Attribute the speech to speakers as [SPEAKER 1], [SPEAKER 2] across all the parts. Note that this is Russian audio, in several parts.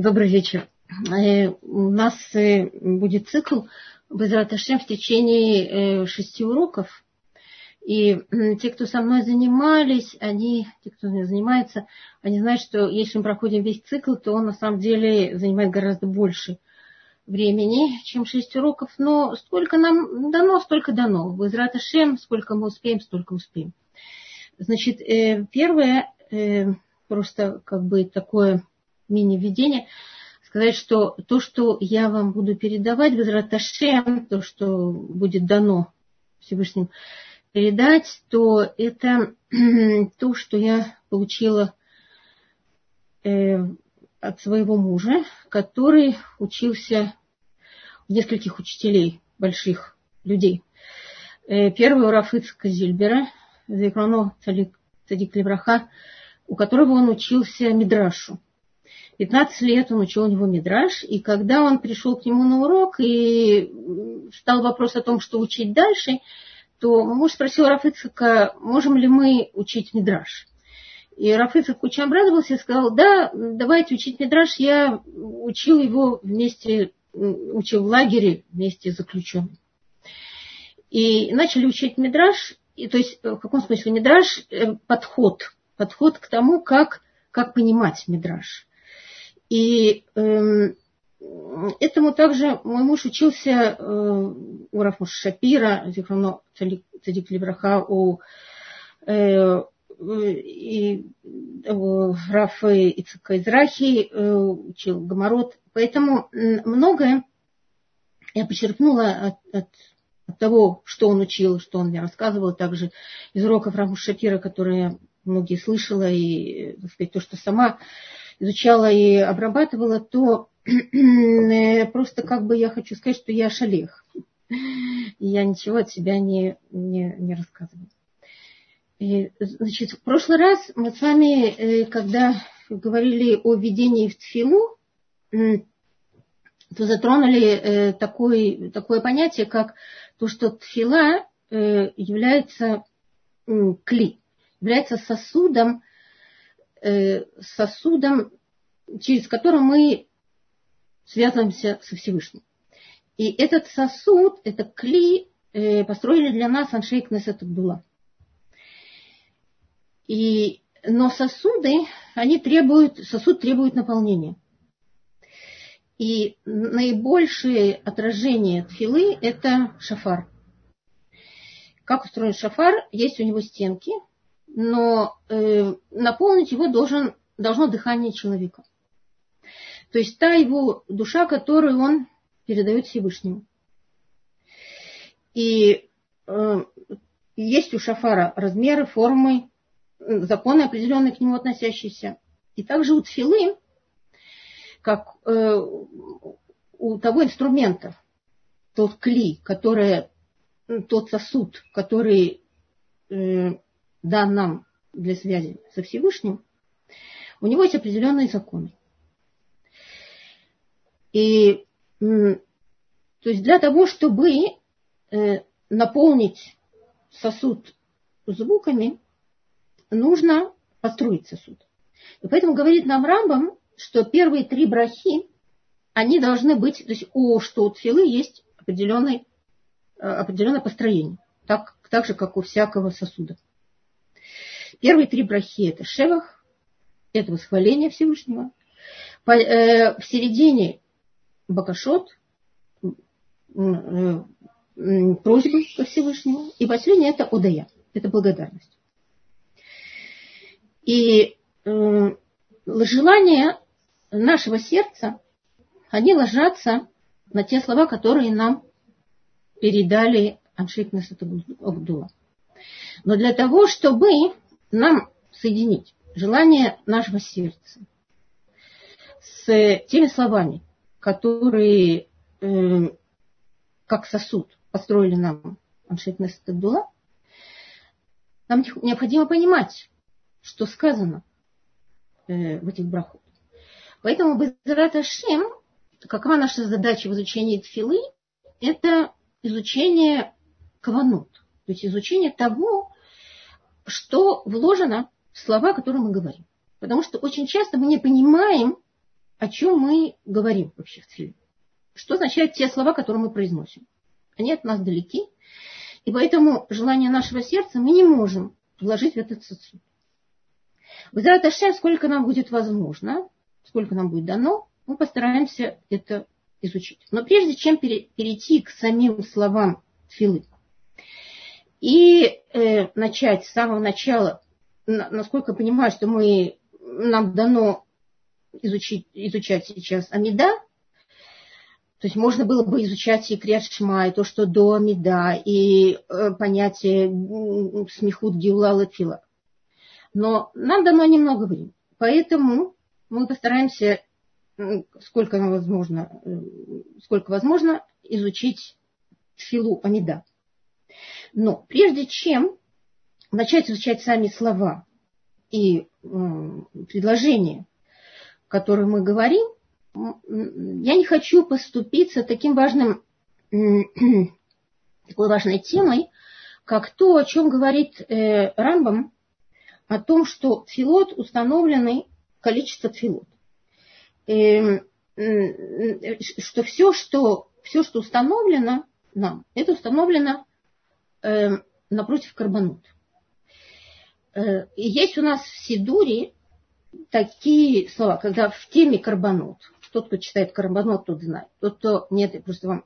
[SPEAKER 1] Добрый вечер. Э, у нас э, будет цикл Безрат в течение э, шести уроков. И те, кто со мной занимались, они, те, кто занимается, они знают, что если мы проходим весь цикл, то он на самом деле занимает гораздо больше времени, чем шесть уроков. Но сколько нам дано, столько дано. Безрат Ашем, сколько мы успеем, столько успеем. Значит, первое, просто как бы такое мини-введение, сказать, что то, что я вам буду передавать, Безраташем, то, что будет дано Всевышним передать, то это то, что я получила э, от своего мужа, который учился у нескольких учителей, больших людей. Э, первый у Рафыцка Зильбера, Зекрано Цадик Левраха, у которого он учился Мидрашу. 15 лет он учил у него мидраж, и когда он пришел к нему на урок и стал вопрос о том, что учить дальше, то муж спросил Рафыцика, можем ли мы учить мидраж. И Рафыцик очень обрадовался и сказал, да, давайте учить мидраж. Я учил его вместе, учил в лагере вместе с заключенным. И начали учить мидраж, и, то есть в каком смысле мидраж? Э, подход, подход к тому, как, как понимать мидраж. И э, этому также мой муж учился э, у Рафмуша Шапира, Зихроно Цадик Либраха, у э, и э, Рафа Ицака Израхи э, учил Гамарот. Поэтому многое я почерпнула от, от, от того, что он учил, что он мне рассказывал, также из уроков Рафмуша Шапира, которые многие слышала, и так сказать, то, что сама изучала и обрабатывала, то э, просто как бы я хочу сказать, что я шалех. И я ничего от себя не, не, не рассказываю. И, значит, в прошлый раз мы с вами, э, когда говорили о введении в тфилу, то затронули э, такое, такое понятие, как то, что тфила является кли, является сосудом, сосудом, через который мы связываемся со Всевышним. И этот сосуд, это кли, э, построили для нас Аншейк Несет Абдула. И, но сосуды, они требуют, сосуд требует наполнения. И наибольшее отражение тфилы – это шафар. Как устроен шафар? Есть у него стенки – но э, наполнить его должен, должно дыхание человека. То есть та его душа, которую он передает Всевышнему. И э, есть у шафара размеры, формы, законы определенные к нему относящиеся. И также у тфилы, как э, у того инструмента, тот кли, который, тот сосуд, который э, дан нам для связи со Всевышним, у него есть определенные законы. И то есть для того, чтобы э, наполнить сосуд звуками, нужно построить сосуд. И поэтому говорит нам Рамбам, что первые три брахи, они должны быть, то есть у что у тфилы есть определенный, э, определенное построение, так, так же, как у всякого сосуда. Первые три брахи это шевах, это восхваление Всевышнего. По, э, в середине бакашот, э, просьбы ко Всевышнему. И последнее это одая, это благодарность. И э, желания нашего сердца, они ложатся на те слова, которые нам передали Аншик Насатабдула. Но для того, чтобы нам соединить желание нашего сердца с теми словами, которые э, как сосуд построили нам Аншет Нестадула, нам необходимо понимать, что сказано э, в этих брахот. Поэтому Безрат Ашем, какова наша задача в изучении тфилы, это изучение каванут, то есть изучение того, что вложено в слова, которые мы говорим. Потому что очень часто мы не понимаем, о чем мы говорим вообще в Тфилин. Что означают те слова, которые мы произносим. Они от нас далеки, и поэтому желание нашего сердца мы не можем вложить в этот сосуд. Вызрат Ашем, сколько нам будет возможно, сколько нам будет дано, мы постараемся это изучить. Но прежде чем перейти к самим словам филы и э, начать с самого начала, насколько я понимаю, что мы, нам дано изучить, изучать сейчас Амида, то есть можно было бы изучать и Криат Шма, и то, что до Амида, и э, понятие смехут Геула Латфила. Но нам дано немного времени. Поэтому мы постараемся, сколько возможно, э, сколько возможно, изучить Филу Амида. Но прежде чем начать изучать сами слова и предложения, которые мы говорим, я не хочу поступиться таким важным, такой важной темой, как то, о чем говорит э, Рамбам, о том, что филот установленный количество филот. Э, что все, что все, что установлено нам, это установлено э, напротив карбонут. Э, есть у нас в Сидуре такие слова, когда в теме карбонут, тот, кто читает карбонот, тот знает. Тот, кто нет, я просто вам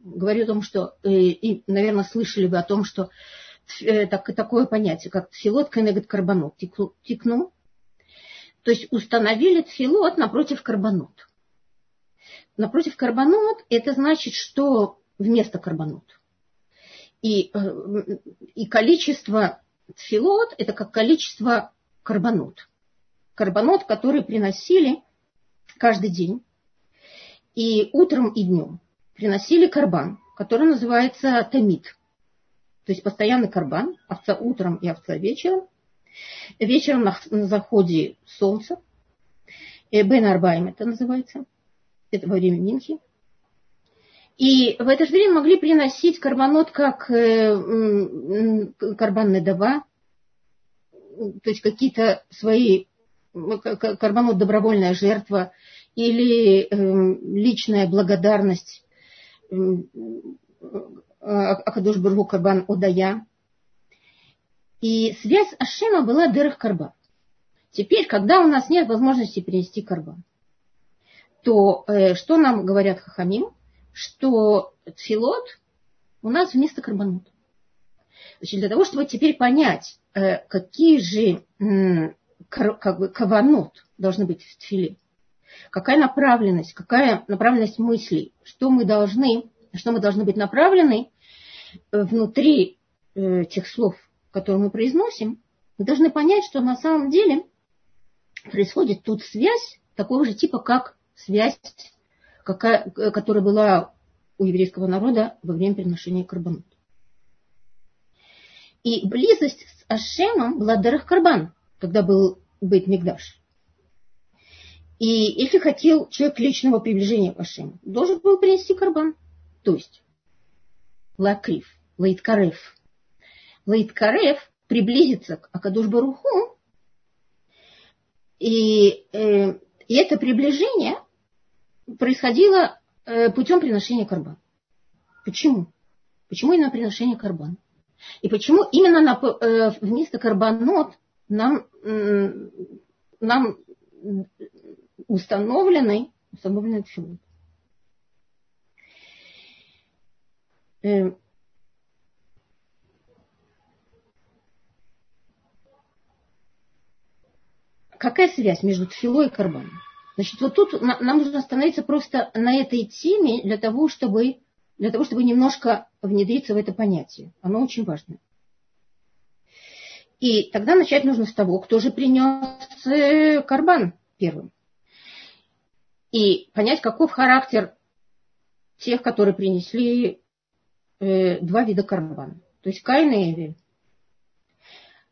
[SPEAKER 1] говорю о том, что, э, и, наверное, слышали вы о том, что э, так, такое понятие, как тфилот кенегат карбонот, тикну. То есть установили тфилот напротив карбонот. Напротив карбонот это значит, что вместо карбонот. И, э, и количество тфилот это как количество карбонот. Карбонот, которые приносили каждый день. И утром и днем приносили карбан, который называется тамид. То есть постоянный карбан, овца утром и овца вечером. Вечером на, на заходе солнца. Э, Бен Арбаем это называется. Это во время Минхи. И в это же время могли приносить карбонот как э, карбан недава, то есть какие-то свои карбонот добровольная жертва или э, личная благодарность э, Акадуш Бургу Карбан Одая. И связь Ашема была дырых карбан. Теперь, когда у нас нет возможности перенести карбан, то э, что нам говорят хахамим? Что тфилот у нас вместо карбонут. Значит, для того, чтобы теперь понять, э, какие же как бы каванот должны быть в тфиле. Какая направленность, какая направленность мыслей, что мы должны, что мы должны быть направлены э, внутри э, тех слов, которые мы произносим, мы должны понять, что на самом деле происходит тут связь такого же типа, как связь, какая, которая была у еврейского народа во время приношения карбонот. И близость с Ашемом была Дарах Карбан, когда был быть Мигдаш. И если хотел человек личного приближения к Ашему, должен был принести карбан. То есть лакрив, лайткарев. Лайткарев приблизиться к Акадуш Баруху, и, э, и это приближение происходило э, путем приношения карбан. Почему? Почему именно приношение карбан? И почему именно на, э, вместо карбанот нам, нам установленный, установленный тфилут. Э, какая связь между тфилой и карбаном? Значит, вот тут нам нужно остановиться просто на этой теме для того, чтобы, для того, чтобы немножко внедриться в это понятие. Оно очень важное. И тогда начать нужно с того, кто же принес э, карбан первым. И понять, каков характер тех, которые принесли э, два вида карбана. То есть Каин и Эвель.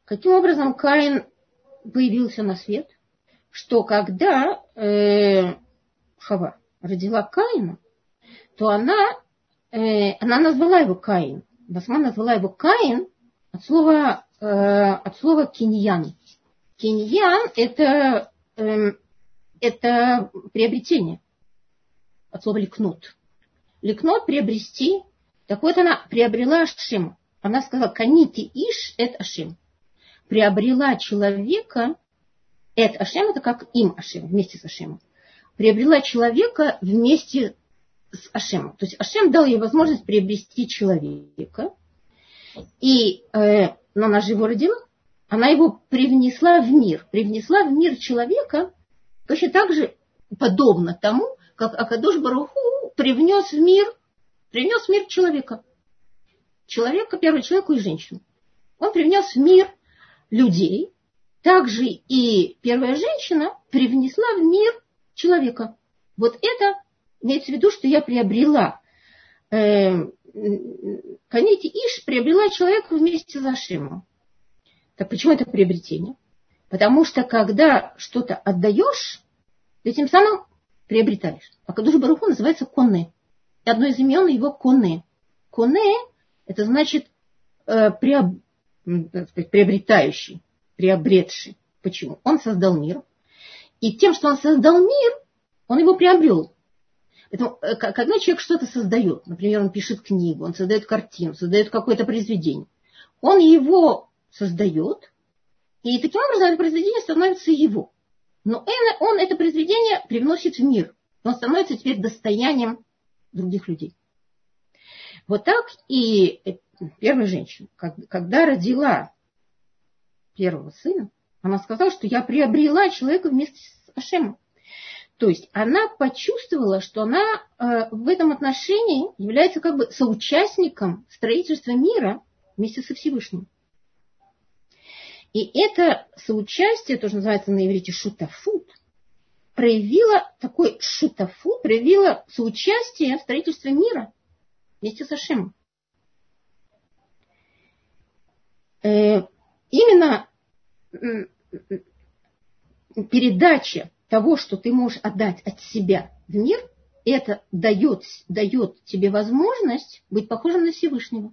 [SPEAKER 1] Каким образом Каин появился на свет? Что когда э, Хава родила Каина, то она, э, она назвала его Каин. Басма назвала его Каин от слова Э, от слова киньян. Киньян – это э, это приобретение. От слова ликнут. Ликнут приобрести. Так вот она приобрела Ашем. Она сказала, канити иш это Ашем. Приобрела человека, это Ашем, это как им Ашем, вместе с Ашемом. Приобрела человека вместе с Ашемом. То есть Ашем дал ей возможность приобрести человека. И, э, но она же его родила. Она его привнесла в мир. Привнесла в мир человека точно так же подобно тому, как Акадош Баруху привнес в мир, привнес в мир человека. Человека, первого человека и женщину. Он привнес в мир людей. Также и первая женщина привнесла в мир человека. Вот это имеется в виду, что я приобрела э, Канити Иш приобрела человека вместе с Ашимом. Так почему это приобретение? Потому что когда что-то отдаешь, ты тем самым приобретаешь. А Кадуш Баруху называется Коне. И одно из имен его Коне. Коне – это значит э, приоб, сказать, приобретающий, приобретший. Почему? Он создал мир. И тем, что он создал мир, он его приобрел. Поэтому, э, когда человек что-то создает, например, он пишет книгу, он создает картину, создает какое-то произведение, он его создает, и таким образом это произведение становится его. Но он это произведение привносит в мир. Он становится теперь достоянием других людей. Вот так и э, первая женщина, когда родила первого сына, она сказала, что я приобрела человека вместе с Ашемом. То есть она почувствовала, что она э, в этом отношении является как бы соучастником строительства мира вместе со Всевышним. И это соучастие, тоже называется на иврите шутафут, проявило такой шутафут, проявило соучастие в строительстве мира вместе с Ашемом. Э, именно передача того, что ты можешь отдать от себя в мир, это дает, дает тебе возможность быть похожим на Всевышнего.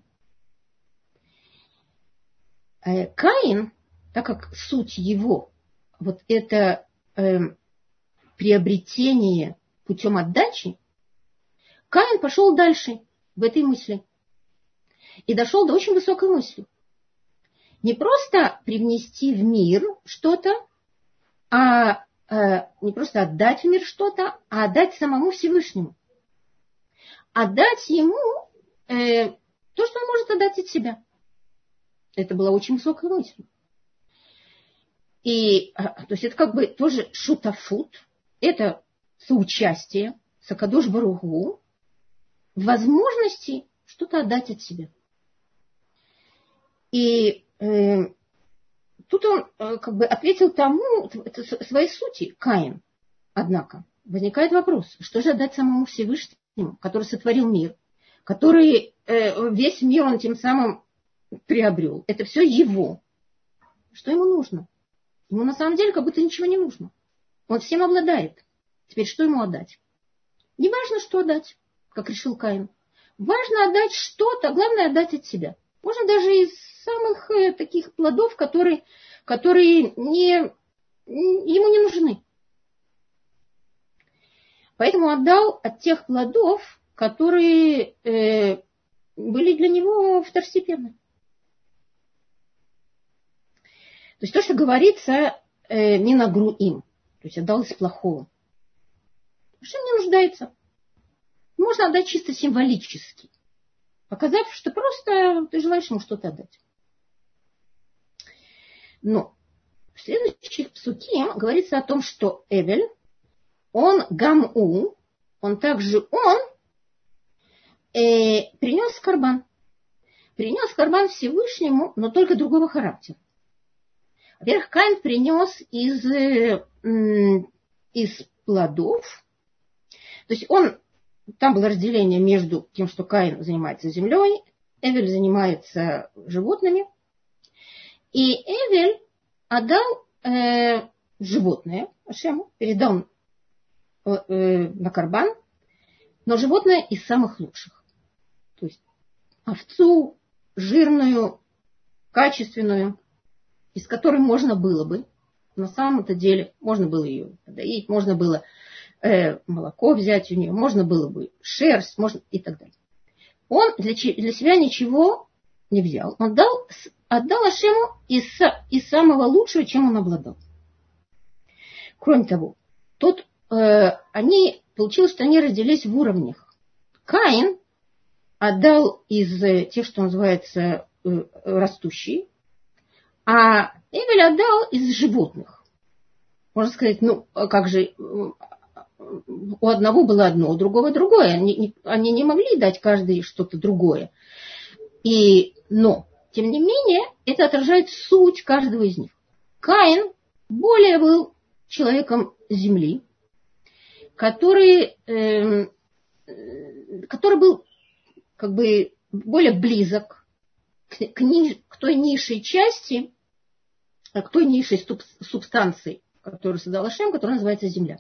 [SPEAKER 1] Э, Каин так как суть его вот это э, приобретение путем отдачи, Каин пошел дальше в этой мысли и дошел до очень высокой мысли. Не просто привнести в мир что-то, а э, не просто отдать в мир что-то, а отдать самому Всевышнему. Отдать ему э, то, что он может отдать от себя. Это была очень высокая мысль. И, а, то есть это как бы тоже шутафут, это соучастие Сакадош Баругу возможности что-то отдать от себя. И э, тут он э, как бы ответил тому, своей сути, Каин. Однако возникает вопрос, что же отдать самому Всевышнему, который сотворил мир, который э, весь мир он тем самым приобрел. Это все его. Что ему нужно? Ему на самом деле как будто ничего не нужно. Он всем обладает. Теперь что ему отдать? Не важно, что отдать, как решил Каин. Важно отдать что-то, главное отдать от себя. Можно даже из самых э, таких плодов, которые, которые не, ему не нужны. Поэтому отдал от тех плодов, которые э, были для него второстепенны. То есть то, что говорится, э, не нагру им. То есть отдал из плохого. Что не нуждается. Можно отдать чисто символически. Показав, что просто ты желаешь ему что-то отдать. Но в следующих псуке говорится о том, что Эвель, он гаму, он также он э, принес карбан. Принес карбан Всевышнему, но только другого характера. Во-первых, Каин принес из, э, из плодов. То есть он, там было разделение между тем, что Каин занимается землей, Эвель занимается животными. И Эвель отдал э, животное Ашему, передал э, э, на карбан, но животное из самых лучших. То есть овцу, жирную, качественную, из которой можно было бы на самом-то деле можно было ее подоить, можно было э, молоко взять у нее, можно было бы шерсть, можно и так далее. Он для, для себя ничего не взял. Он дал, отдал Ашему из, из самого лучшего, чем он обладал. Кроме того, тут э, они, получилось, что они родились в уровнях. Каин отдал из э, тех, что называется э, растущие, а Эвель отдал из животных. Можно сказать, ну, а как же, у одного было одно, у другого другое. Они, они не могли дать каждый что-то другое. И, но, тем не менее, это отражает суть каждого из них. Каин более был человеком земли, который, э, который был как бы более близок к, к, ниж, к той низшей части, к той низшей субстанции, которую создал Ашем, которая называется земля.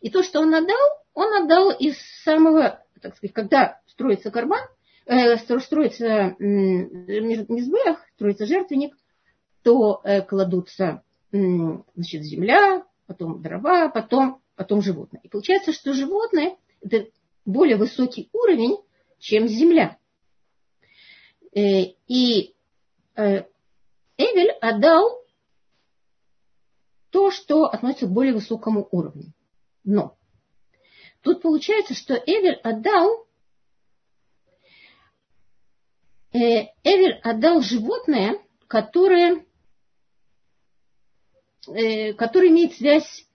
[SPEAKER 1] И то, что он отдал, он отдал из самого, так сказать, когда строится карбан, э, строится мизбех, строится жертвенник, то э, кладутся значит, земля, потом дрова, потом, потом животное. И получается, что животное – это более высокий уровень, чем земля. Э, и э, Эвель отдал то, что относится к более высокому уровню. Но тут получается, что Эвель отдал э, Эвель отдал животное, которое, э, которое имеет связь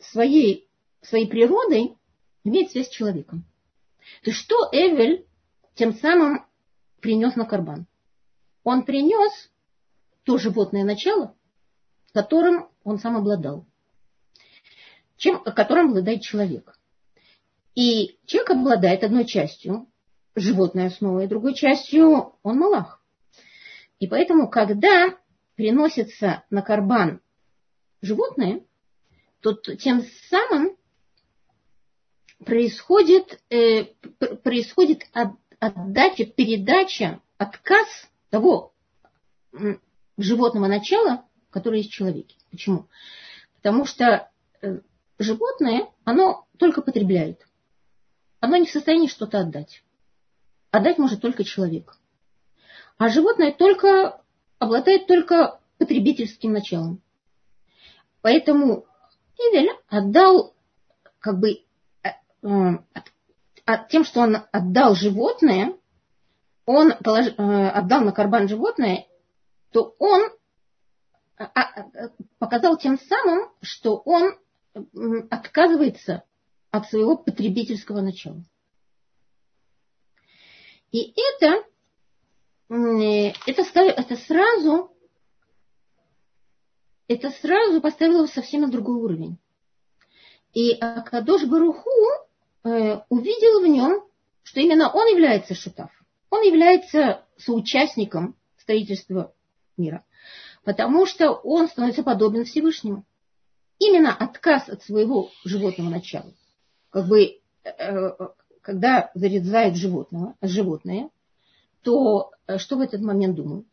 [SPEAKER 1] своей, своей природой, имеет связь с человеком. То есть что Эвель тем самым принес на карбан? Он принес то животное начало, которым он сам обладал чем, которым обладает человек. И человек обладает одной частью, животной основой, другой частью он малах. И поэтому, когда приносится на карбан животное, то тем самым происходит, э, происходит отдача, передача, отказ того животного начала, которое есть в человеке. Почему? Потому что э, животное, оно только потребляет. Оно не в состоянии что-то отдать. Отдать может только человек. А животное только обладает только потребительским началом. Поэтому Эвель отдал как бы э, тем, что он отдал животное, он э, отдал на карбан животное, то он показал тем самым, что он отказывается от своего потребительского начала. И это, это, это сразу это сразу поставило его совсем на другой уровень. И Акадош Баруху э, увидел в нем, что именно он является шутав. Он является соучастником строительства мира, потому что он становится подобен Всевышнему именно отказ от своего животного начала. Как бы, э, когда зарезают животного, животное, то э, что в этот момент думают?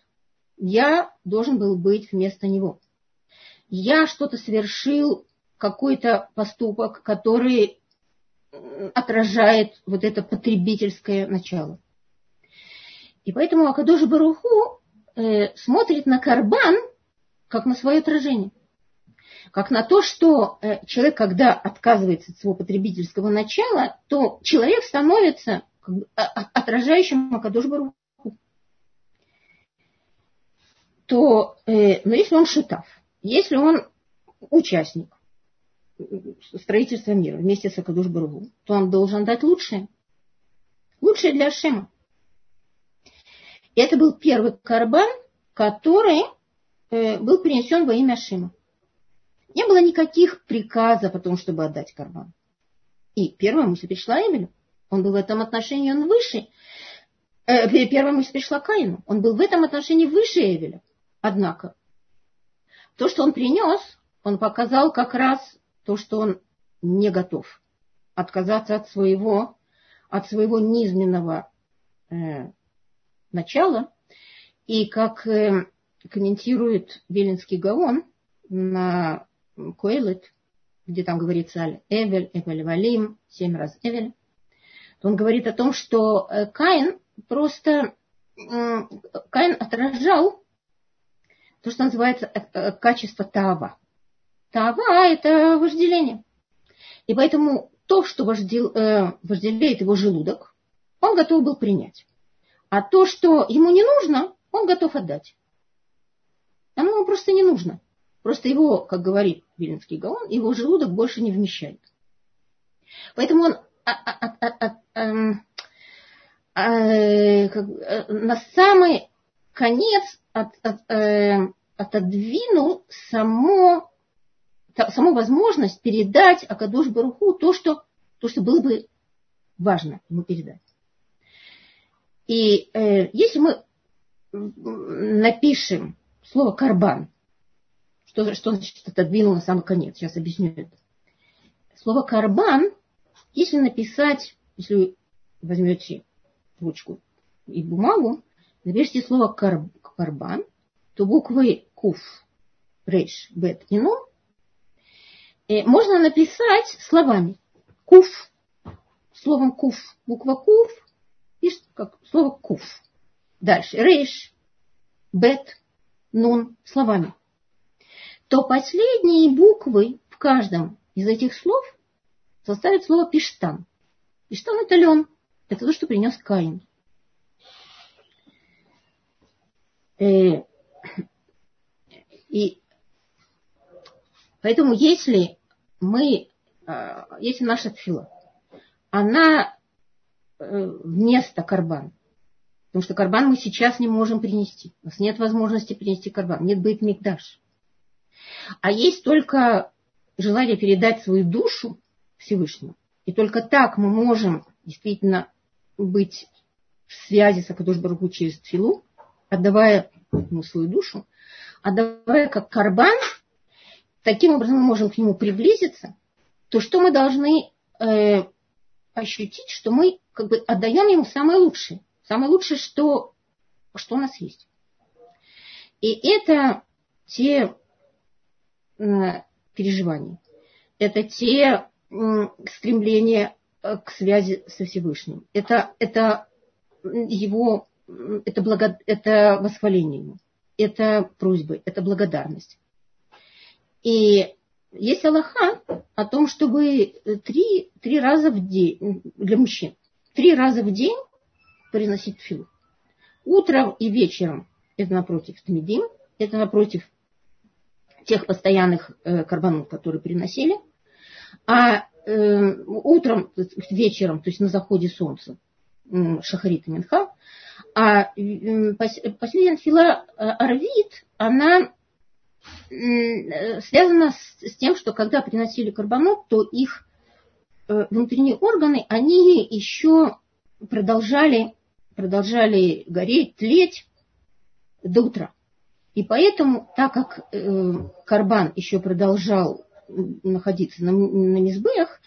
[SPEAKER 1] Я должен был быть вместо него. Я что-то совершил, какой-то поступок, который отражает вот это потребительское начало. И поэтому Акадожи Баруху э, смотрит на карбан как на свое отражение как на то, что э, человек, когда отказывается от своего потребительского начала, то человек становится как бы, отражающим Акадош Баруху. То, э, но если он шутав, если он участник строительства мира вместе с Акадуш Баруху, то он должен дать лучшее. Лучшее для Шема. Это был первый карбан, который э, был принесен во имя Шима. Не было никаких приказов о том, чтобы отдать карман. И первая мысль пришла Эмилю. Он был в этом отношении, он выше. Э, первая мысль пришла Каину. Он был в этом отношении выше Эвеля. Однако, то, что он принес, он показал как раз то, что он не готов отказаться от своего, от своего низменного э, начала. И как э, комментирует Велинский Гаон, на Коэлет, где там говорится Аль Эвель, Эвель Валим, семь раз Эвель, он говорит о том, что э, Каин просто Каин отражал то, что называется э, э, качество Таава. Таава – это вожделение. И поэтому то, что вождел, э, вожделеет его желудок, он готов был принять. А то, что ему не нужно, он готов отдать. Оно ему просто не нужно. Просто его, как говорит Виленский Гаон, его желудок больше не вмещает. Поэтому он на самый конец э, отодвинул само, саму возможность передать Акадош Баруху то что, то, что было бы важно ему передать. И э, если мы напишем слово карбан, что, что значит отодвинул на самый конец, сейчас объясню это. Слово карбан, если написать, если вы возьмете ручку и бумагу, напишите слово кар, карбан, то буквы куф, рейш, бет и нун э, можно написать словами. Куф, словом куф, буква куф, пишет как слово куф. Дальше рейш, бет, нун, словами. То последние буквы в каждом из этих слов составят слово пиштан. Пиштан это лен. Это то, что принес Каин. Э, и поэтому если мы, э, если наша тфила, она э, вместо карбан, потому что карбан мы сейчас не можем принести. У нас нет возможности принести карбан, нет быть мигдаш. А есть только желание передать свою душу Всевышнему. И только так мы можем действительно быть в связи с Акадош Баруху через Тфилу, отдавая ему свою душу, отдавая как карбан, таким образом мы можем к нему приблизиться, то что мы должны э, ощутить, что мы как бы отдаем ему самое лучшее. Самое лучшее, что, что у нас есть. И это те э, переживания, это те стремления Э, к связи со Всевышним. Это, это его, это, благо, это восхваление ему, это просьбы, это благодарность. И есть Аллаха о том, чтобы три, три раза в день, для мужчин, три раза в день приносить фил. Утром и вечером это напротив Тмидим, это напротив тех постоянных э, карбанов, которые приносили. А э, утром, вечером, то есть на заходе солнца, Шахарит и Минха, а последняя фила э, Арвид, она связана с тем, что когда приносили карбонот, то их внутренние органы, они еще продолжали, продолжали гореть, тлеть до утра. И поэтому, так как э, карбан еще продолжал находиться на, на мизбех,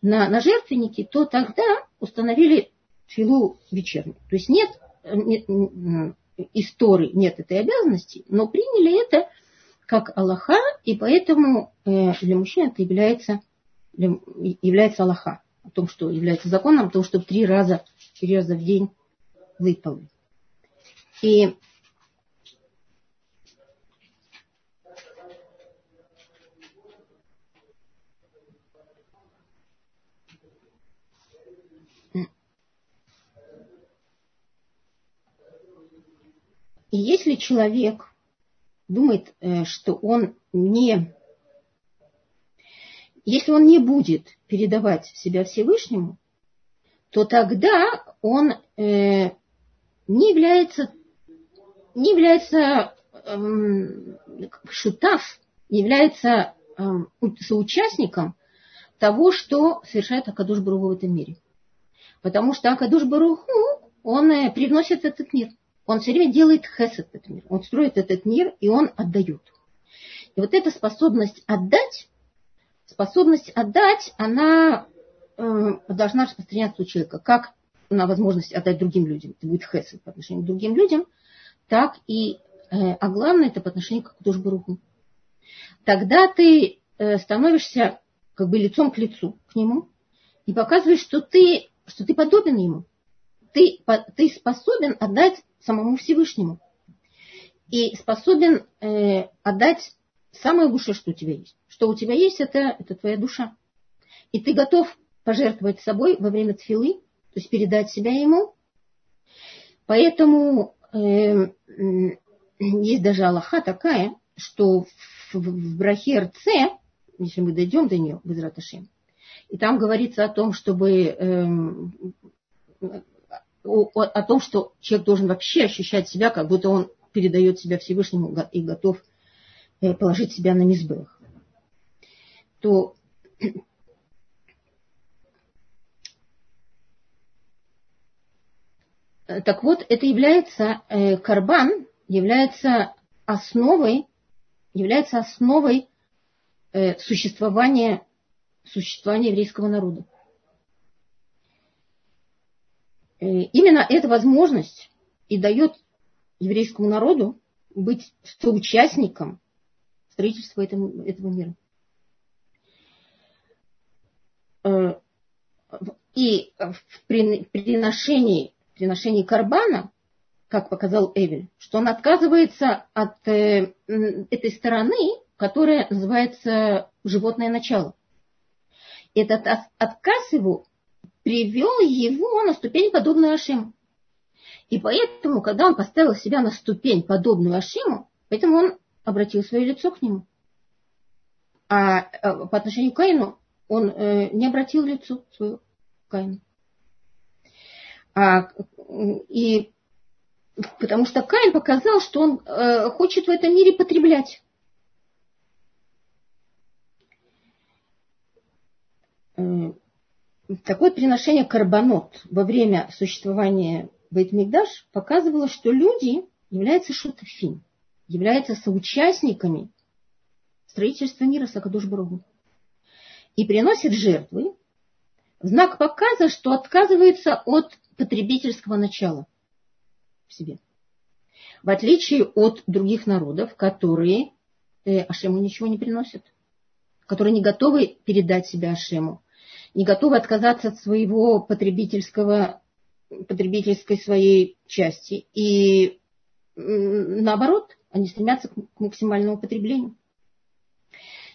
[SPEAKER 1] на, на жертвеннике, то тогда установили филу вечернюю. То есть нет, нет истории, нет этой обязанности, но приняли это как Аллаха, и поэтому э, для мужчин это является, является Аллаха. О том, что является законом, о том, чтобы три раза, три раза в день выпалы. И И если человек думает, э, что он не... Если он не будет передавать себя Всевышнему, то тогда он э, не является, не является эм, шутав, является эм, соучастником того, что совершает Акадуш Баруху в этом мире. Потому что Акадуш Баруху, он э, привносит этот мир – он все время делает хесед этот мир. Он строит этот мир, и он отдает. И вот эта способность отдать, способность отдать, она э, должна распространяться у человека. Как на возможность отдать другим людям. Это будет хесед по отношению к другим людям, так и, э, а главное, это по отношению к Кудушбаруху. тогда ты э, становишься как бы лицом к лицу к нему и показываешь, что ты, что ты подобен ему. Ты, ты способен отдать самому Всевышнему. И способен э, отдать самое лучшее, что у тебя есть. Что у тебя есть, это, это твоя душа. И ты готов пожертвовать собой во время тфилы, то есть передать себя ему. Поэтому э, есть даже Аллаха такая, что в, в Брахе РЦ, если мы дойдем до нее, в Израташем, и там говорится о том, чтобы э, о, о том, что человек должен вообще ощущать себя, как будто он передает себя Всевышнему и готов э, положить себя на мизбех, то Так вот, это является, э, карбан является основой, является основой э, существования, существования еврейского народа. Э, именно эта возможность и дает еврейскому народу быть соучастником строительства этого, этого мира. Э, и в приношении, приношении карбана, как показал Эвель, что он отказывается от э, этой стороны, которая называется животное начало. Этот отказ его привел его на ступень, подобную Ашему. И поэтому, когда он поставил себя на ступень, подобную Ашему, поэтому он обратил свое лицо к нему. А, а по отношению к Каину он э, не обратил лицо свое к Каину. А, и потому что Каин показал, что он э, хочет в этом мире потреблять. Э, такое приношение карбонот во время существования Бейтмигдаш показывало, что люди являются шутафим, являются соучастниками строительства мира Сакадуш. И приносят жертвы в знак показа, что отказывается от потребительского начала в себе. В отличие от других народов, которые э, Ашему ничего не приносят, которые не готовы передать себя Ашему, не готовы отказаться от своего потребительского, потребительской своей части. И наоборот, они стремятся к максимальному потреблению.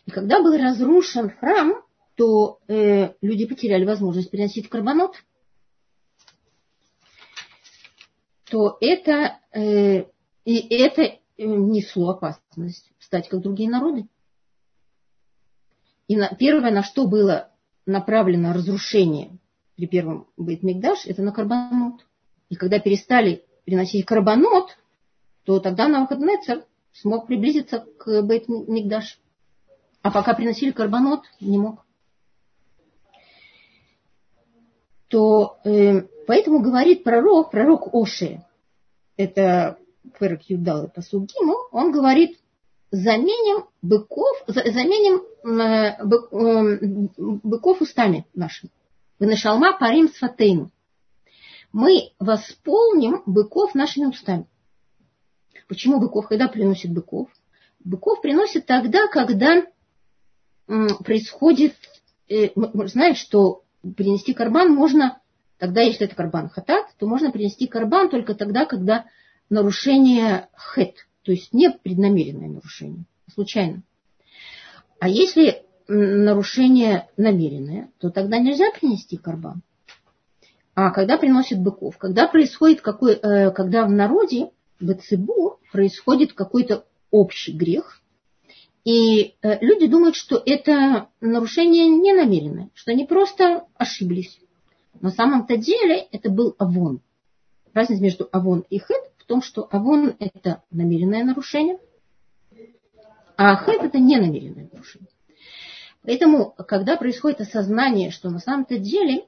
[SPEAKER 1] И когда был разрушен храм, то э, люди потеряли возможность приносить карбонот, то это, э, и это э, несло опасность стать как другие народы. И на, первое, на что было направлено разрушение при первом Бейтмикдаш, это на карбонот. И когда перестали приносить карбонот, то тогда Навуходнецер смог приблизиться к Бейтмикдаш. А пока приносили карбонот, не мог. То э, поэтому говорит пророк, пророк Оши, это Перек Юдал и Пасугиму, он говорит, заменим быков, заменим э, быков устами нашими. Вынашалма парим сфатейну. Мы восполним быков нашими устами. Почему быков? Когда приносит быков? Быков приносит тогда, когда происходит, э, знаем, что принести карбан можно, тогда, если это карбан хатат, то можно принести карбан только тогда, когда нарушение хет, то есть не преднамеренное нарушение, случайно. А если нарушение намеренное, то тогда нельзя принести карбан. А когда приносят быков, когда происходит какой, э, когда в народе, в цибу, происходит какой-то общий грех, и э, люди думают, что это нарушение не намеренное, что они просто ошиблись. На самом-то деле это был авон. Разница между авон и хет том, что авон – это намеренное нарушение, а хет – это ненамеренное нарушение. Поэтому, когда происходит осознание, что на самом-то деле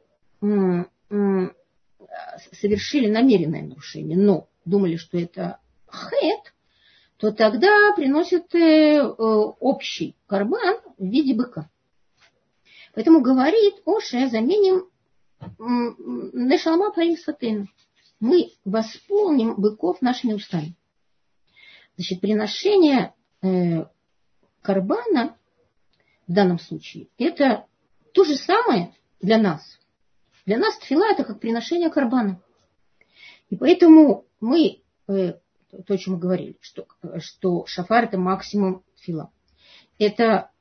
[SPEAKER 1] совершили намеренное нарушение, но думали, что это хет, то тогда приносят э, общий карбан в виде быка. Поэтому говорит Оше, заменим Нешалма Парисатын мы восполним быков нашими устами. Значит, приношение э, карбана в данном случае это то же самое для нас. Для нас тфила это как приношение карбана. И поэтому мы, э, то, о чем мы говорили, что, что шафар это максимум тфила. Это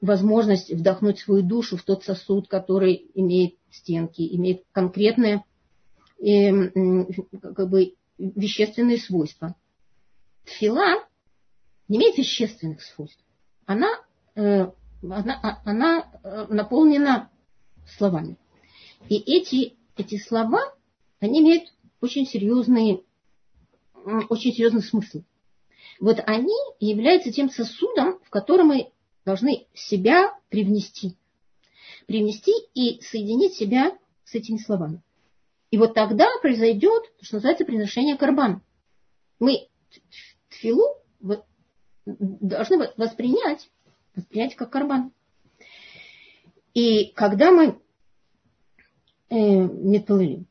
[SPEAKER 1] возможность вдохнуть свою душу в тот сосуд, который имеет стенки, имеет конкретное э, как бы, вещественные свойства. Тфила не имеет вещественных свойств. Она, э, она, а, она э, наполнена словами. И эти, эти слова, они имеют очень серьезный, очень серьезный смысл. Вот они являются тем сосудом, в котором мы должны себя привнести. Привнести и соединить себя с этими словами. И вот тогда произойдет то, что называется приношение карбан. Мы тфилу должны воспринять, воспринять как карбан. И когда мы э, металлим,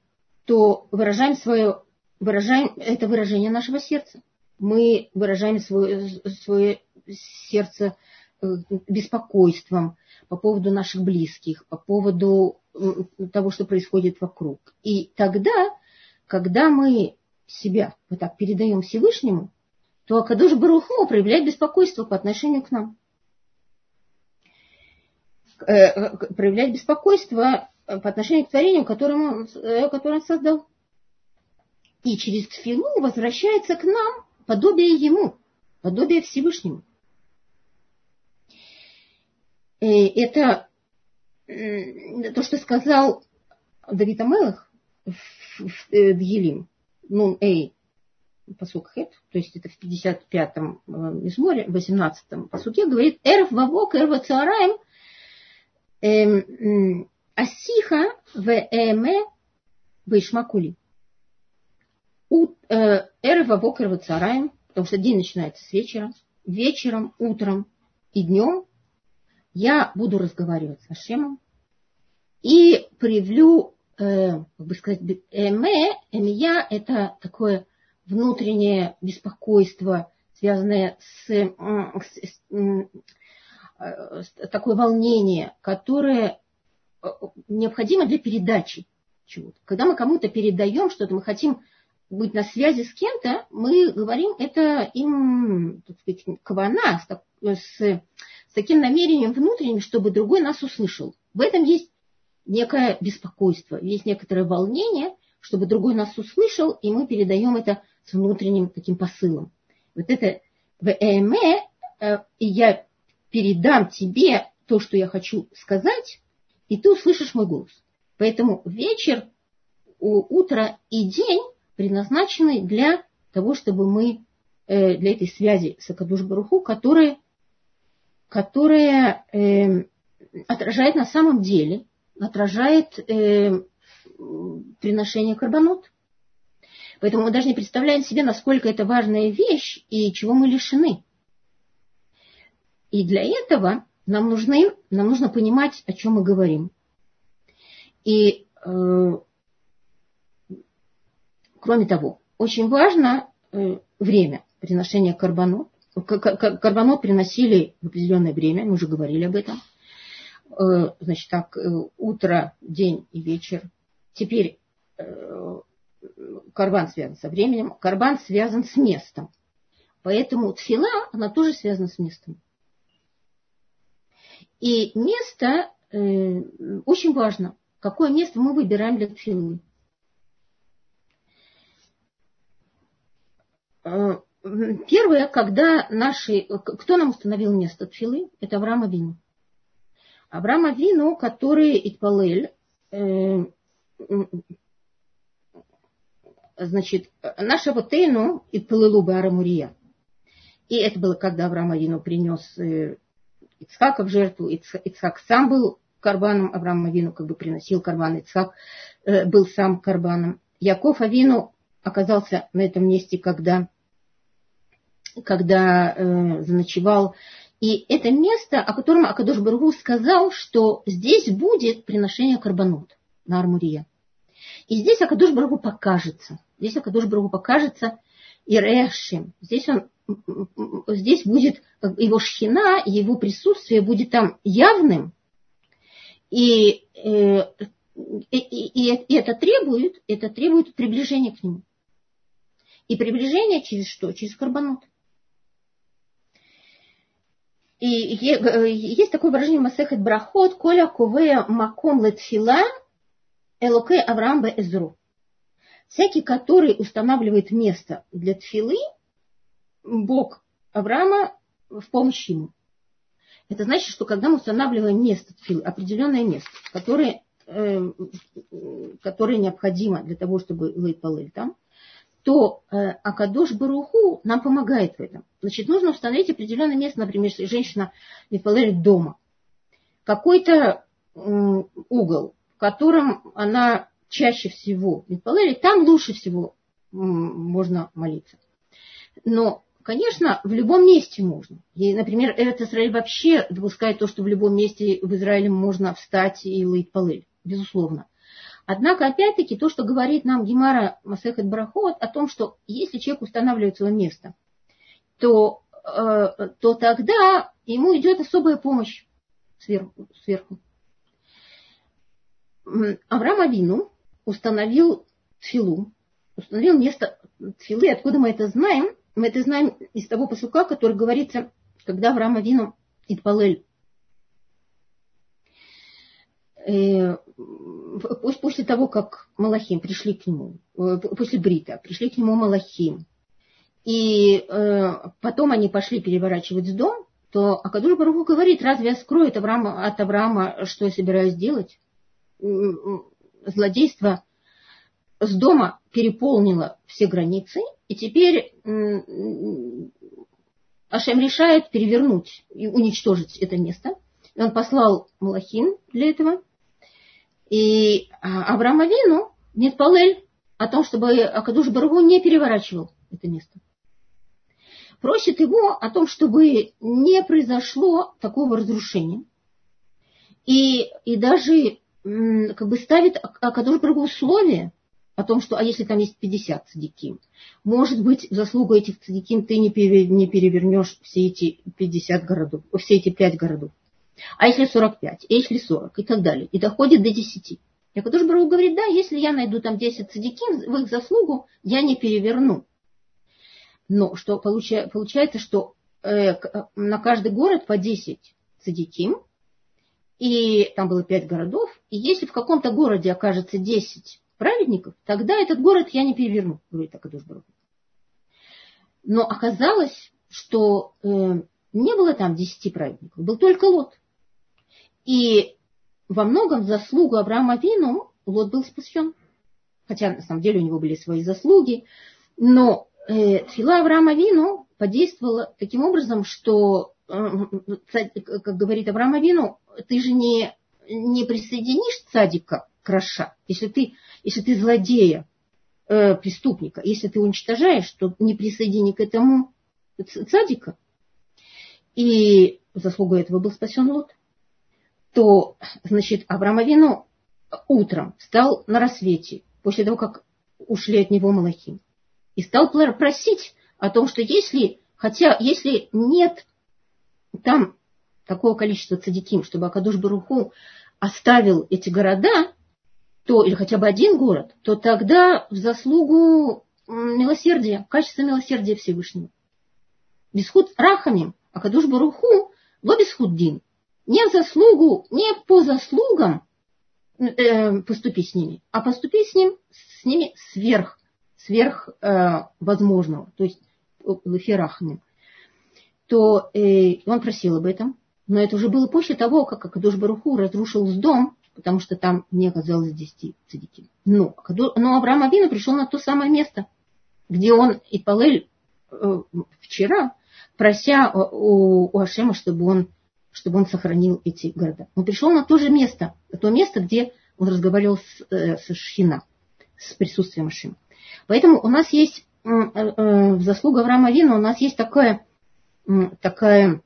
[SPEAKER 1] то выражаем свое, выражаем это выражение нашего сердца. Мы выражаем свое, свое сердце э, беспокойством по поводу наших близких, по поводу того, что происходит вокруг. И тогда, когда мы себя вот так передаем Всевышнему, то Акадуш Баруху проявляет беспокойство по отношению к нам. Э, проявляет беспокойство по отношению к творению, которое он, э, которое он создал. И через тфилу возвращается к нам подобие ему, подобие Всевышнему. И это то, что сказал Давид Амелах в, в, э, в Елим, ну, эй, посук хет, то есть это в 55-м мизморе, 18-м посуке, говорит, эрв вавок, эрва цараем, эм, асиха в эме вейшмакули. Э, эрв вавок, эрва цараем, потому что день начинается с вечера, вечером, утром и днем я буду разговаривать с Ашемом и проявлю, э, как бы сказать, эме, эмия – это такое внутреннее беспокойство, связанное с, с, с, с такое волнение, которое э, необходимо для передачи чего-то. Когда мы кому-то передаем что-то, мы хотим быть на связи с кем-то, мы говорим это им, так сказать, кавана, с, с с таким намерением внутренним, чтобы другой нас услышал. В этом есть некое беспокойство, есть некоторое волнение, чтобы другой нас услышал, и мы передаем это с внутренним таким посылом. Вот это в ЭМЭ, э, и я передам тебе то, что я хочу сказать, и ты услышишь мой голос. Поэтому вечер, утро и день предназначены для того, чтобы мы, э, для этой связи с Акадуш Баруху, которая которая э, отражает на самом деле, отражает э, приношение карбонот. Поэтому мы даже не представляем себе, насколько это важная вещь и чего мы лишены. И для этого нам, нужны, нам нужно понимать, о чем мы говорим. И э, кроме того, очень важно э, время приношения карбонот карбонот приносили в определенное время, мы уже говорили об этом. Э, значит, так, э, утро, день и вечер. Теперь э, карбан связан со временем, карбан связан с местом. Поэтому тфила, она тоже связана с местом. И место очень важно, какое место мы выбираем для тфилы. Первое, когда наши... Кто нам установил место тфилы? Это Авраам Авину. Авраам Авину, который Итпалель, э, значит, наша Ватейну Итпалелу Барамурия. И это было, когда Авраам Авину принес э, Ицхака в жертву. Ицхак сам был карбаном, Авраам Авину как бы приносил карбан, Ицхак э, был сам карбаном. Яков Авину оказался на этом месте, когда когда э, заночевал. И это место, о котором Акадош Баргу сказал, что здесь будет приношение карбонот на Армурия. И здесь Акадош Баргу покажется. Здесь Акадош Баргу покажется и Решим. Здесь он здесь будет его шхина, его присутствие будет там явным, и, и, и, и это требует, это требует приближения к нему. И приближение через что? Через карбонот. И есть такое выражение Масехет Брахот, Коля Ковея Маком Летфила, Элоке Авраам Эзру. Всякий, который устанавливает место для тфилы, Бог Авраама в помощь ему. Это значит, что когда мы устанавливаем место тфилы, определенное место, которое, э, которое необходимо для того, чтобы полыль там, то э, Акадош Баруху нам помогает в этом. Значит, нужно установить определенное место, например, если женщина лит дома, какой-то э, угол, в котором она чаще всего лит там лучше всего э, можно молиться. Но Конечно, в любом месте можно. И, например, этот Израиль вообще допускает то, что в любом месте в Израиле можно встать и лыть полыль. Безусловно. Однако, опять-таки, то, что говорит нам Гемара Масехет Барахот о том, что если человек устанавливает свое место, то, э, то тогда ему идет особая помощь сверху. сверху. Авраам Авину установил тфилу, установил место тфилы. Откуда мы это знаем? Мы это знаем из того посука, который говорится, когда Авраам Авину Итпалель э, после того, как Малахим пришли к нему, э, после Брита, пришли к нему Малахим, и э, потом они пошли переворачивать дом, то Акадур Баруху говорит, разве я скрою от Авраама, от Авраама, что я собираюсь делать? Злодейство с дома переполнило все границы, и теперь Ашем решает перевернуть и уничтожить это место. И он послал Малахин для этого. И а, Авраам Авину нет Палель о том, чтобы Акадуш Баргу не переворачивал это место. Просит его о том, чтобы не произошло такого разрушения. И, и даже как бы ставит Акадуш Баргу условия, о том, что а если там есть 50 цадиким, может быть, в заслугу этих цадиким ты не перевернешь все эти 50 городов, все эти 5 городов. А если 45, а если 40 и так далее. И доходит до 10. Я тоже Бару говорит, да, если я найду там 10 цадиким, в их заслугу я не переверну. Но что получается, что э, на каждый город по 10 цадиким, и там было 5 городов, и если в каком-то городе окажется 10 праведников, тогда этот город я не переверну, говорит Баруху. Но оказалось, что э, не было там десяти праведников, был только Лот. И во многом заслугу Авраама Вину Лот был спасен. Хотя на самом деле у него были свои заслуги. Но э, фила Авраама Вину подействовала таким образом, что, э, как говорит Авраам Вину, ты же не, не присоединишь цадика к Раша. Если ты если ты злодея, э, преступника, если ты уничтожаешь, то не присоедини к этому цадика, и заслугой этого был спасен Лот, то, значит, Авраам Авину утром встал на рассвете, после того, как ушли от него Малахим, и стал просить о том, что если, хотя если нет там такого количества цадиким, чтобы Акадуш Баруху оставил эти города, то, или хотя бы один город, то тогда в заслугу милосердия, качества милосердия Всевышнего. Бесхуд рахами, а кадуш баруху, бесхуд дин. Не заслугу, не по заслугам э, поступи с ними, а поступи с, ним, с ними сверх, сверх э, возможного, то есть лафирахами. То э, он просил об этом, но это уже было после того, как Акадуш Баруху разрушил дом потому что там не оказалось 10 цадики. Но, но Авраам Авину пришел на то самое место, где он и Палель э, вчера, прося у, у Ашема, чтобы он, чтобы он сохранил эти города. Он пришел на то же место, то место, где он разговаривал с, э, с Шхина, с присутствием Ашема. Поэтому у нас есть э, э, в заслугу Авраама Вина у нас есть такая, такая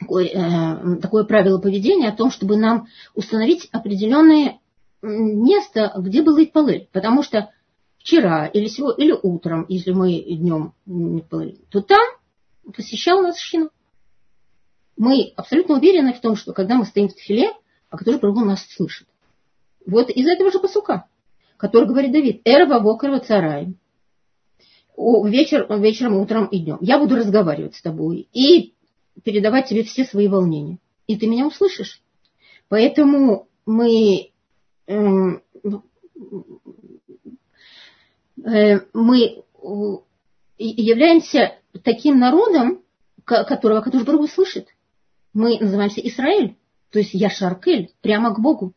[SPEAKER 1] такое, э, такое правило поведения о том, чтобы нам установить определенное место, где был Итпалель. Потому что вчера или, сегодня, или утром, если мы днем не то там посещал нас Шхина. Мы абсолютно уверены в том, что когда мы стоим в тфиле, а который Баргу нас слышит. Вот из этого же посука, который говорит Давид, «Эрва вокарва цараем». Вечер, вечером, утром и днем. Я буду разговаривать с тобой и передавать тебе все свои волнения. И ты меня услышишь. Поэтому мы, э, э, мы являемся таким народом, которого Катуш Баргу слышит. Мы называемся Израиль, то есть Яшаркель, прямо к Богу.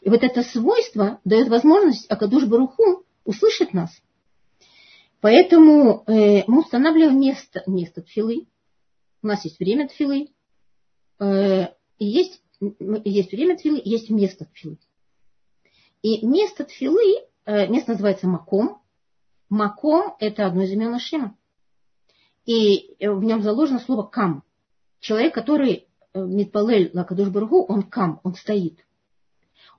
[SPEAKER 1] И вот это свойство дает возможность Акадуш Баруху услышать нас. Поэтому э, мы устанавливаем место, место тфилы. У нас есть время тфилы. Э, есть, есть время тфилы, есть место тфилы. И место тфилы, э, место называется Маком. Маком – это одно из имен Ашема. И в нем заложено слово кам. Человек, который э, Митпалель Лакадуш Баргу, он кам, он стоит.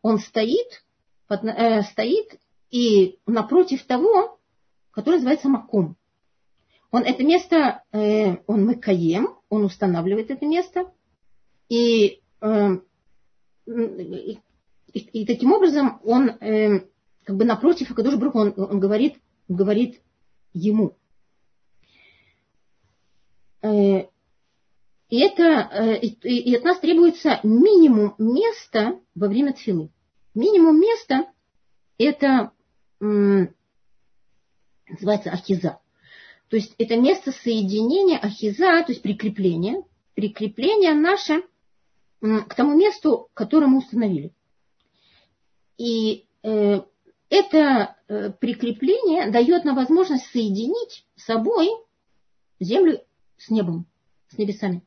[SPEAKER 1] Он стоит, под, э, стоит и напротив того, который называется Маком. Он это место, э, он Мыкаем, он устанавливает это место. И, э, и, и таким образом он э, как бы напротив Акадуш Баргу, он, он говорит, говорит ему. Э, и, это, э, и от нас требуется минимум места во время тфилы. Минимум места – это называется ахиза. То есть это место соединения ахиза, то есть прикрепления, прикрепление наше к тому месту, которое мы установили. И э, это э, прикрепление дает нам возможность соединить собой землю с небом, с небесами.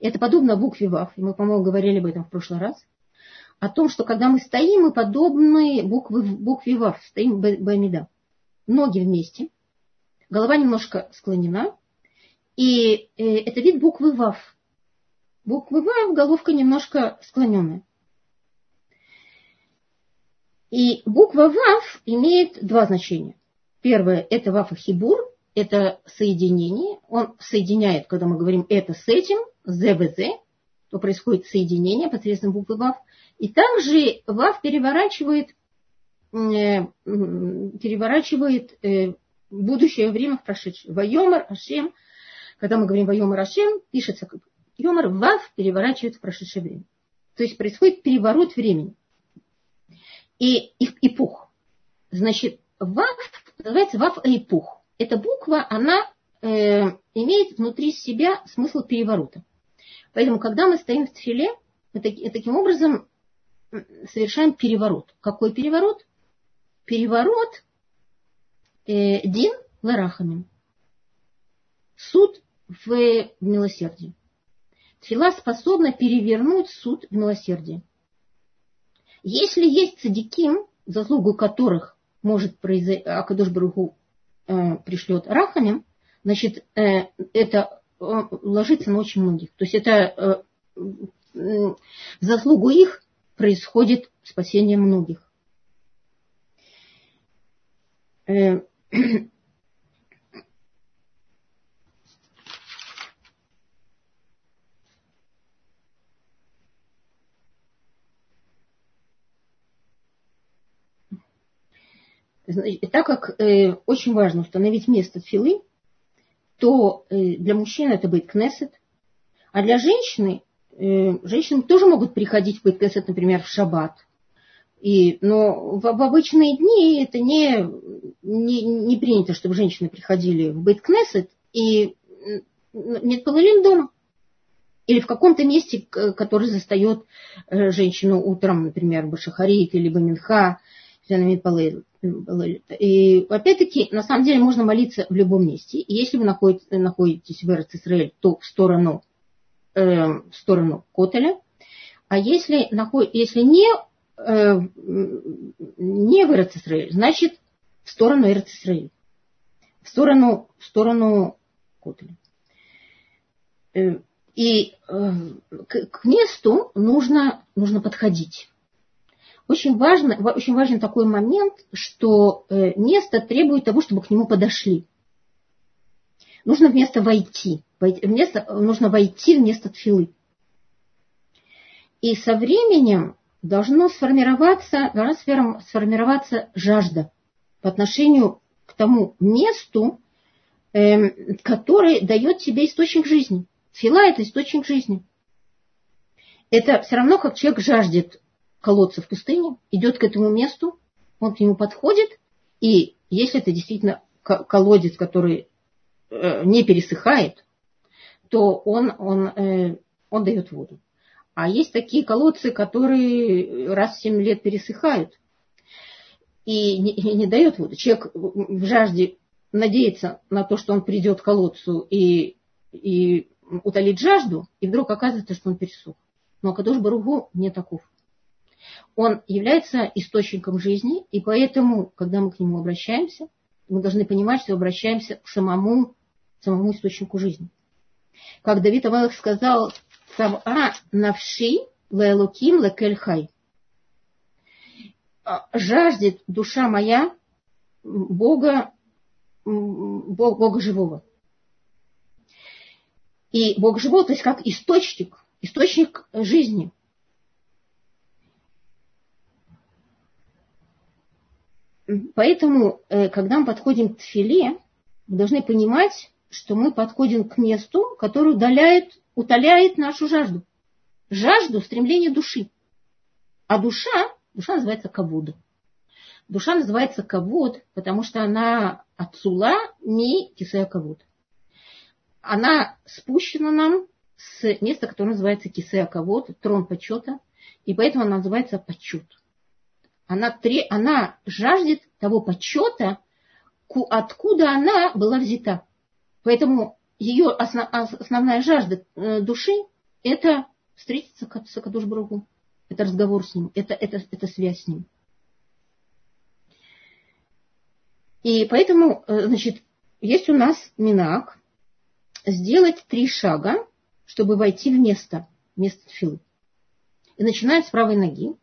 [SPEAKER 1] Это подобно букве ВАВ, мы, по-моему, говорили об этом в прошлый раз, о том, что когда мы стоим, мы подобны буквы, букве ВАВ, стоим Бамида. Ноги вместе, голова немножко склонена, и э, это вид буквы ВАВ. Буквы ВАВ, головка немножко склоненная. И буква ВАВ имеет два значения. Первое – это ВАВ и Хибур, это соединение, он соединяет, когда мы говорим это с этим, ЗВЗ, то происходит соединение посредством буквы ВАВ. И также ВАВ переворачивает, э, переворачивает э, будущее время в прошедшее. Вайомар Ашем, когда мы говорим Вайомар Ашем, пишется как Йомар, ВАВ переворачивает в прошедшее время. То есть происходит переворот времени. И, и эпох. Значит, ВАВ называется ВАВ эпох эта буква, она э, имеет внутри себя смысл переворота. Поэтому, когда мы стоим в тфиле, мы таки, таким образом совершаем переворот. Какой переворот? Переворот э, Дин Ларахамин. Суд в милосердии. Тфила способна перевернуть суд в милосердии. Если есть цадиким, заслугу которых может произойти, Акадош Баруху пришлет рахамим, значит, э, это э, ложится на очень многих. То есть это э, в заслугу их происходит спасение многих. Так как э, очень важно установить место филы, то э, для мужчин это будет кнесет, а для женщины, э, женщины тоже могут приходить в кнесет, например, в шаббат. И, но в, в обычные дни это не, не, не принято, чтобы женщины приходили в Бейт-Кнессет и не полылим дома. Или в каком-то месте, который застает э, женщину утром, например, Башахарит или Баминха, и опять-таки, на самом деле, можно молиться в любом месте. Если вы находитесь, в Эрцисраэль, то в сторону, э, в сторону Котеля. А если, если не, э, не в Эрцисраэль, значит в сторону Эрцисраэль. В сторону, в сторону Котеля. Э, и э, к, к месту нужно, нужно подходить. Очень, важно, очень важен такой момент, что э, место требует того, чтобы к нему подошли. Нужно в место войти. Вместо, нужно войти вместо тфилы. И со временем должно сформироваться, должна сформироваться жажда по отношению к тому месту, э, который дает тебе источник жизни. Фила – это источник жизни. Это все равно, как человек жаждет колодца в пустыне, идет к этому месту, он к нему подходит, и если это действительно колодец, который э, не пересыхает, то он, он, э, он дает воду. А есть такие колодцы, которые раз в 7 лет пересыхают и не, и не дает воду. Человек в жажде надеется на то, что он придет к колодцу и, и утолит жажду, и вдруг оказывается, что он пересох. Но Акадош Баругу не таков. Он является источником жизни, и поэтому, когда мы к нему обращаемся, мы должны понимать, что обращаемся к самому, самому источнику жизни. Как Давид Амелах сказал, Сава навши лелуким лекельхай. Жаждет душа моя Бога, Бога живого. И Бог живой, то есть как источник, источник жизни. Поэтому, э, когда мы подходим к тфиле, мы должны понимать, что мы подходим к месту, которое удаляет, утоляет нашу жажду. Жажду, стремление души. А душа, душа называется кавод. Душа называется кавод, потому что она отцула ми кисая кавод. Она спущена нам с места, которое называется кисая кавод, трон почета, и поэтому она называется почет. Она, она жаждет того почета, откуда она была взята. Поэтому ее основ, основная жажда э, души – это встретиться с Акадуш. Это разговор с ним, это, это, это связь с ним. И поэтому, э, значит, есть у нас минак сделать три шага, чтобы войти в место, место филы. И начиная с правой ноги,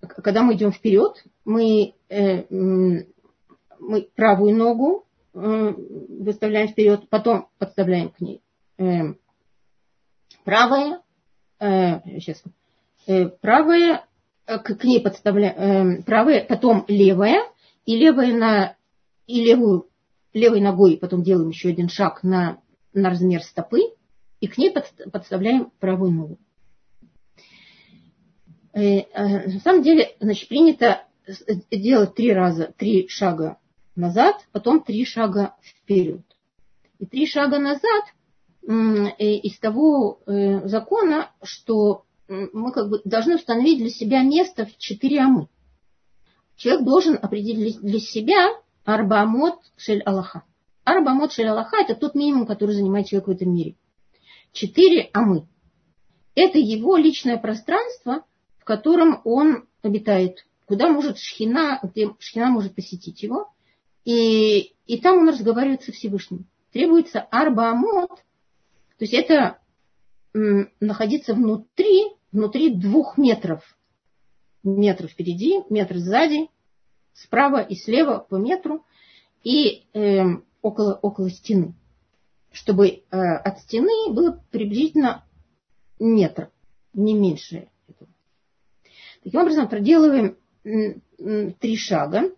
[SPEAKER 1] когда мы идем вперед, мы, э, мы правую ногу э, выставляем вперед, потом подставляем к ней э, правая, э, сейчас, правая, к, к ней подставляем, э, правая, потом левая, и левая на, и левую, левой ногой потом делаем еще один шаг на, на размер стопы, и к ней под, подставляем правую ногу. Э, э, на самом деле, значит, принято делать три раза, три шага назад, потом три шага вперед. И три шага назад из того э, закона, что мы как бы должны установить для себя место в четыре амы. Человек должен определить для себя арбамот шель Аллаха. Арбамот шель Аллаха – это тот минимум, который занимает человек в этом мире. Четыре амы. Это его личное пространство, котором он обитает, куда может шхина, где шхина может посетить его, и, и там он разговаривает со Всевышним. Требуется арбаамот, то есть это находиться внутри, внутри двух метров. Метр впереди, метр сзади, справа и слева по метру, и э, около, около стены. Чтобы э, от стены было приблизительно метр, не меньше. Таким образом, проделываем три шага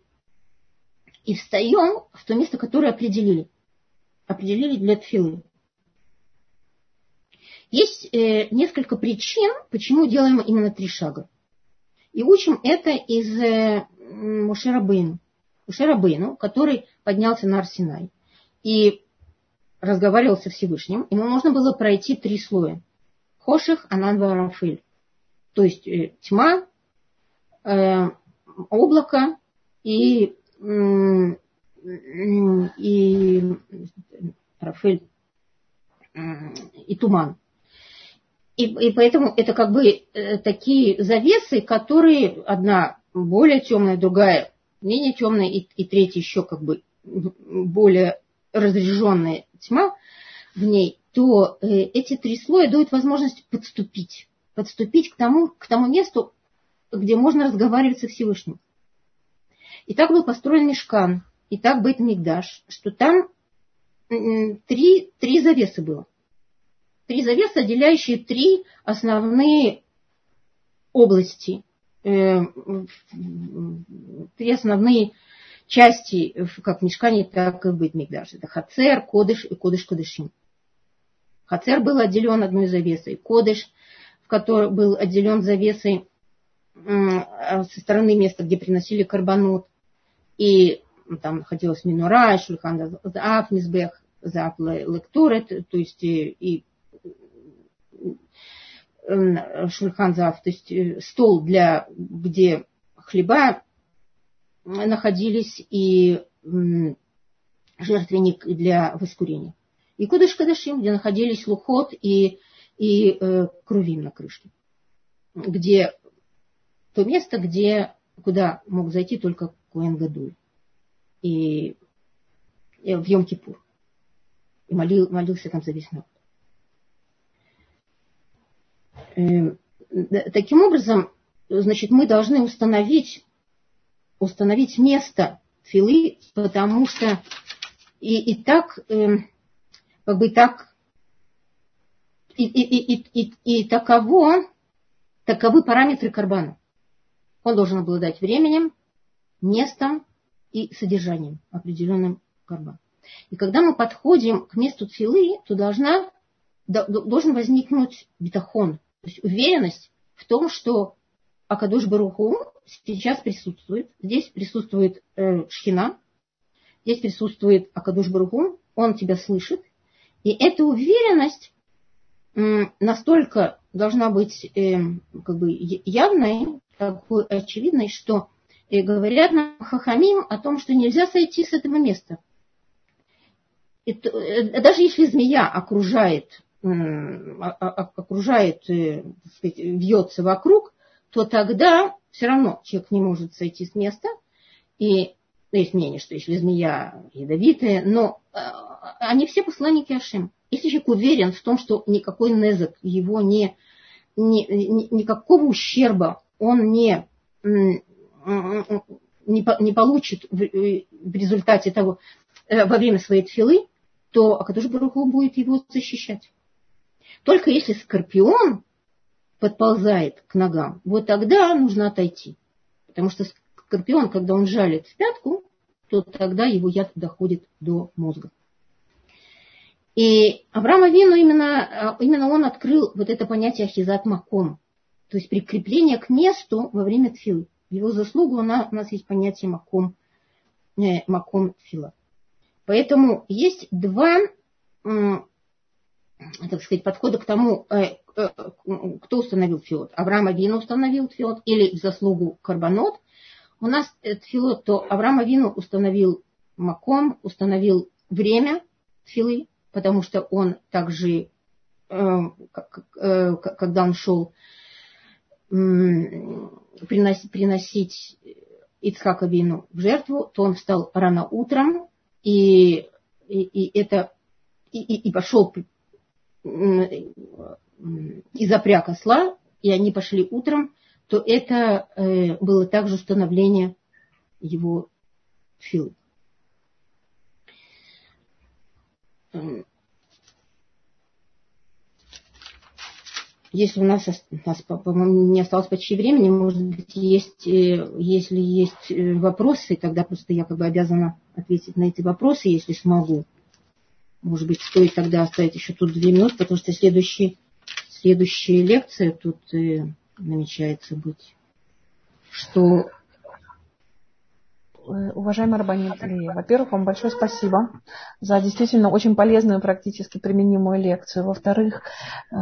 [SPEAKER 1] и встаем в то место, которое определили. Определили для тфилы. Есть э, несколько причин, почему делаем именно три шага. И учим это из э, Мушерабейну. Мушерабейну, который поднялся на Арсенай и разговаривал со Всевышним. Ему нужно было пройти три слоя. Хоших, Ананва, Рафиль. То есть э, тьма, облако и, и Рафель и туман. И, и поэтому это как бы э, такие завесы, которые одна более темная, другая менее темная, и, и третья еще как бы более разряженная тьма в ней, то э, эти три слоя дают возможность подступить, подступить к тому, к тому месту, где можно разговаривать со Всевышним. И так был построен Мешкан, и так Бейт Мигдаш, что там три, три завесы было. Три завесы, отделяющие три основные области, э, три основные части, как в Мешкане, так и в Бетмигдаш. Это Хацер, Кодыш и Кодыш Кодышим. Хацер был отделен одной завесой. Кодыш, в который был отделен завесой со стороны места, где приносили карбонот. И там находилась Минура, Шульхан Заав, Мизбех, Заав Лектурет, то есть и Шульхан Заав, то есть э, стол, для, где хлеба находились и жертвенник для воскурения. И Кудыш Кадашим, где находились лухот и, и э, крувим на крышке. Где то место, где, куда мог зайти только Куэн Гадуль. И, и в Йом-Кипур. И молил, молился там за весь народ. Э, таким образом, значит, мы должны установить, установить место филы, потому что и, и так, э, как бы так, и, и, и, и, и таково, таковы параметры карбана. Он должен обладать временем, местом и содержанием определенным карбан. И когда мы подходим к месту тфилы, то должна, должен возникнуть бетахон, то есть уверенность в том, что Акадуш Баруху сейчас присутствует. Здесь присутствует э, Шхина, здесь присутствует Акадуш Баруху, он тебя слышит. И эта уверенность настолько должна быть э, как бы явной, такой очевидной, что э, говорят нам Хахамим о том, что нельзя сойти с этого места. Это, э, даже если змея окружает окружает, э, сказать, вьется вокруг, то тогда все равно человек не может сойти с места. И ну, есть мнение, что если змея ядовитая, но э, они все посланники Ашим. Если человек уверен в том, что никакой незак его не, не, никакого ущерба он не, не, не получит в, в результате того, э, во время своей тфилы, то Акадуш Баруху будет его защищать. Только если скорпион подползает к ногам, вот тогда нужно отойти. Потому что скорпион, когда он жалит в пятку, то тогда его яд доходит до мозга. И Авраам Авину именно, именно он открыл вот это понятие ахизат маком, то есть прикрепление к месту во время тфилы. Его заслугу у нас, у нас есть понятие маком, э, маком тфила. Поэтому есть два так сказать, подхода к тому, э, э, кто установил фиот. Авраам Авину установил фиот или в заслугу Карбонот. У нас филот, то Авраам Авину установил Маком, установил время филы, потому что он также, э, когда он шел приносить, приносить Ицхака вину в жертву, то он встал рано утром и, и, и это и, и, и пошел и запряг осла, и они пошли утром, то это э, было также установление его филы. Если у нас, у нас по-моему, не осталось почти времени, может быть, есть, э, если есть э, вопросы, тогда просто я как бы обязана ответить на эти вопросы, если смогу. Может быть, стоит тогда оставить еще тут две минуты, потому что следующий, следующая лекция тут э, намечается быть. Что
[SPEAKER 2] Уважаемый Рабанит во-первых, вам большое спасибо за действительно очень полезную практически применимую лекцию. Во-вторых, э,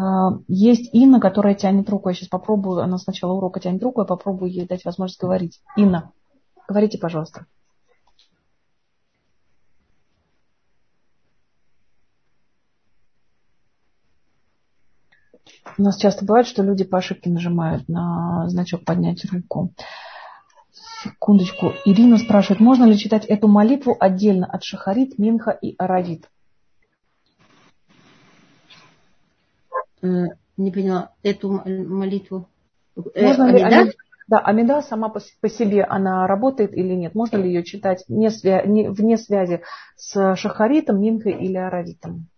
[SPEAKER 2] есть Инна, которая тянет руку. Я сейчас попробую, она с начала урока тянет руку, я попробую ей дать возможность говорить. Инна, говорите, пожалуйста. У нас часто бывает, что люди по ошибке нажимают на значок «Поднять руку». Секундочку. Ирина спрашивает, можно ли читать эту молитву отдельно от Шахарит, Минха и Аравит?
[SPEAKER 1] Э, не поняла. Эту молитву.
[SPEAKER 2] Э, можно ли,
[SPEAKER 1] да?
[SPEAKER 2] Да, Амида сама по, по себе, она работает или нет? Можно ли ее читать не свя, не, вне связи с Шахаритом, Минхой или Аравитом?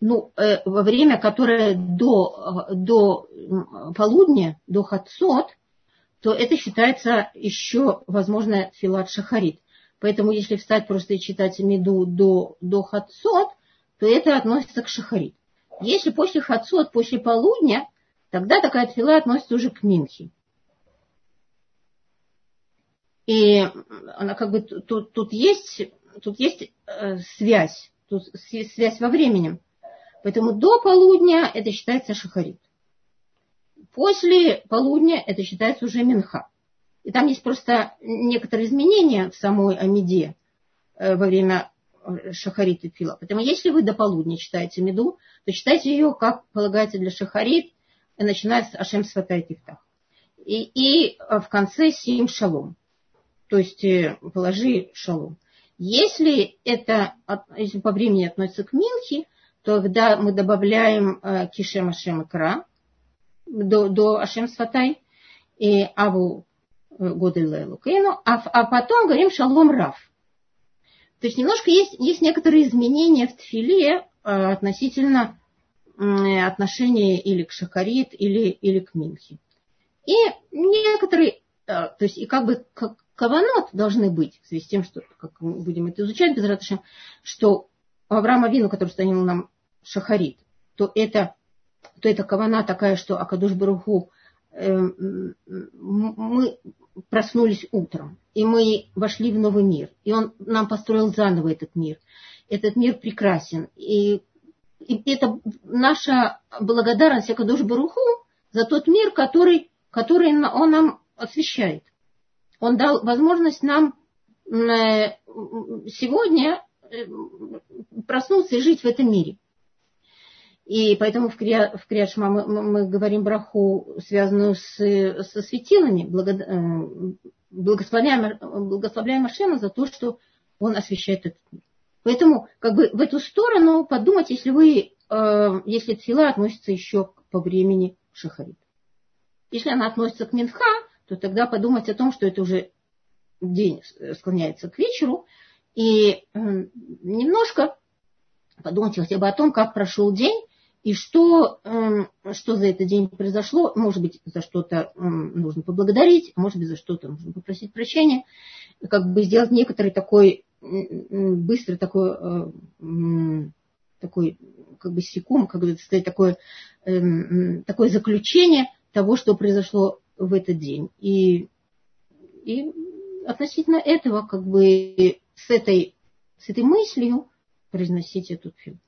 [SPEAKER 1] Ну, э, во время, которое до, до полудня, до Хацот, то это считается еще, возможно, филат Шахарит. Поэтому если встать просто и читать Меду до, до Хацот, то это относится к Шахарит. Если после Хацот, после полудня, тогда такая тфила относится уже к Минхе. И она как бы тут, тут есть, тут есть э, связь, тут связь во времени. Поэтому до полудня это считается шахарит. После полудня это считается уже минха. И там есть просто некоторые изменения в самой Амиде э, во время э, шахарит и фила. Поэтому если вы до полудня читаете меду, то читайте ее, как полагается для шахарит, начиная с Ашем Сватай Тифтах. И, и в конце Сим Шалом. То есть э, положи Шалом. Если это, если по времени относится к Минхи, то когда мы добавляем э, Кишем Ашем Икра до, до Ашем Сватай и Аву э, Годы Лукейну, а, а потом говорим Шалом Рав. То есть немножко есть, есть некоторые изменения в тфиле относительно отношение или к шахарит, или, или к минхе. И некоторые, э, то есть и как бы как каванот должны быть, в связи с тем, что, как мы будем это изучать без ратышем, что у Авраама Вину, который станил нам шахарит, то это, то это кавана такая, что Акадуш Баруху э, мы проснулись утром, и мы вошли в новый мир, и он нам построил заново этот мир. Этот мир прекрасен, и и это наша благодарность Акадош Баруху за тот мир, который, который он нам освещает. Он дал возможность нам э, сегодня проснуться и жить в этом мире. И поэтому в, Крия, в Криашма мы, мы говорим браху, связанную с, со светилами, благо, э, благословляем, благословляем Ашема за то, что он освещает этот мир. Поэтому как бы в эту сторону подумать, если вы, э, если тфила относится еще по времени шахарит. Если она относится к минха, то тогда подумать о том, что это уже день склоняется к вечеру, и немножко подумать хотя бы о том, как прошел день, и что, что за этот день произошло. Может быть, за что-то нужно поблагодарить, может быть, за что-то нужно попросить прощения. Как бы сделать некоторый такой быстро такой, э, такой как бы секунд, как бы сказать, такое, эм, такое заключение того, что произошло в этот день. И, и относительно этого, как бы с этой, с этой мыслью произносить этот фильм.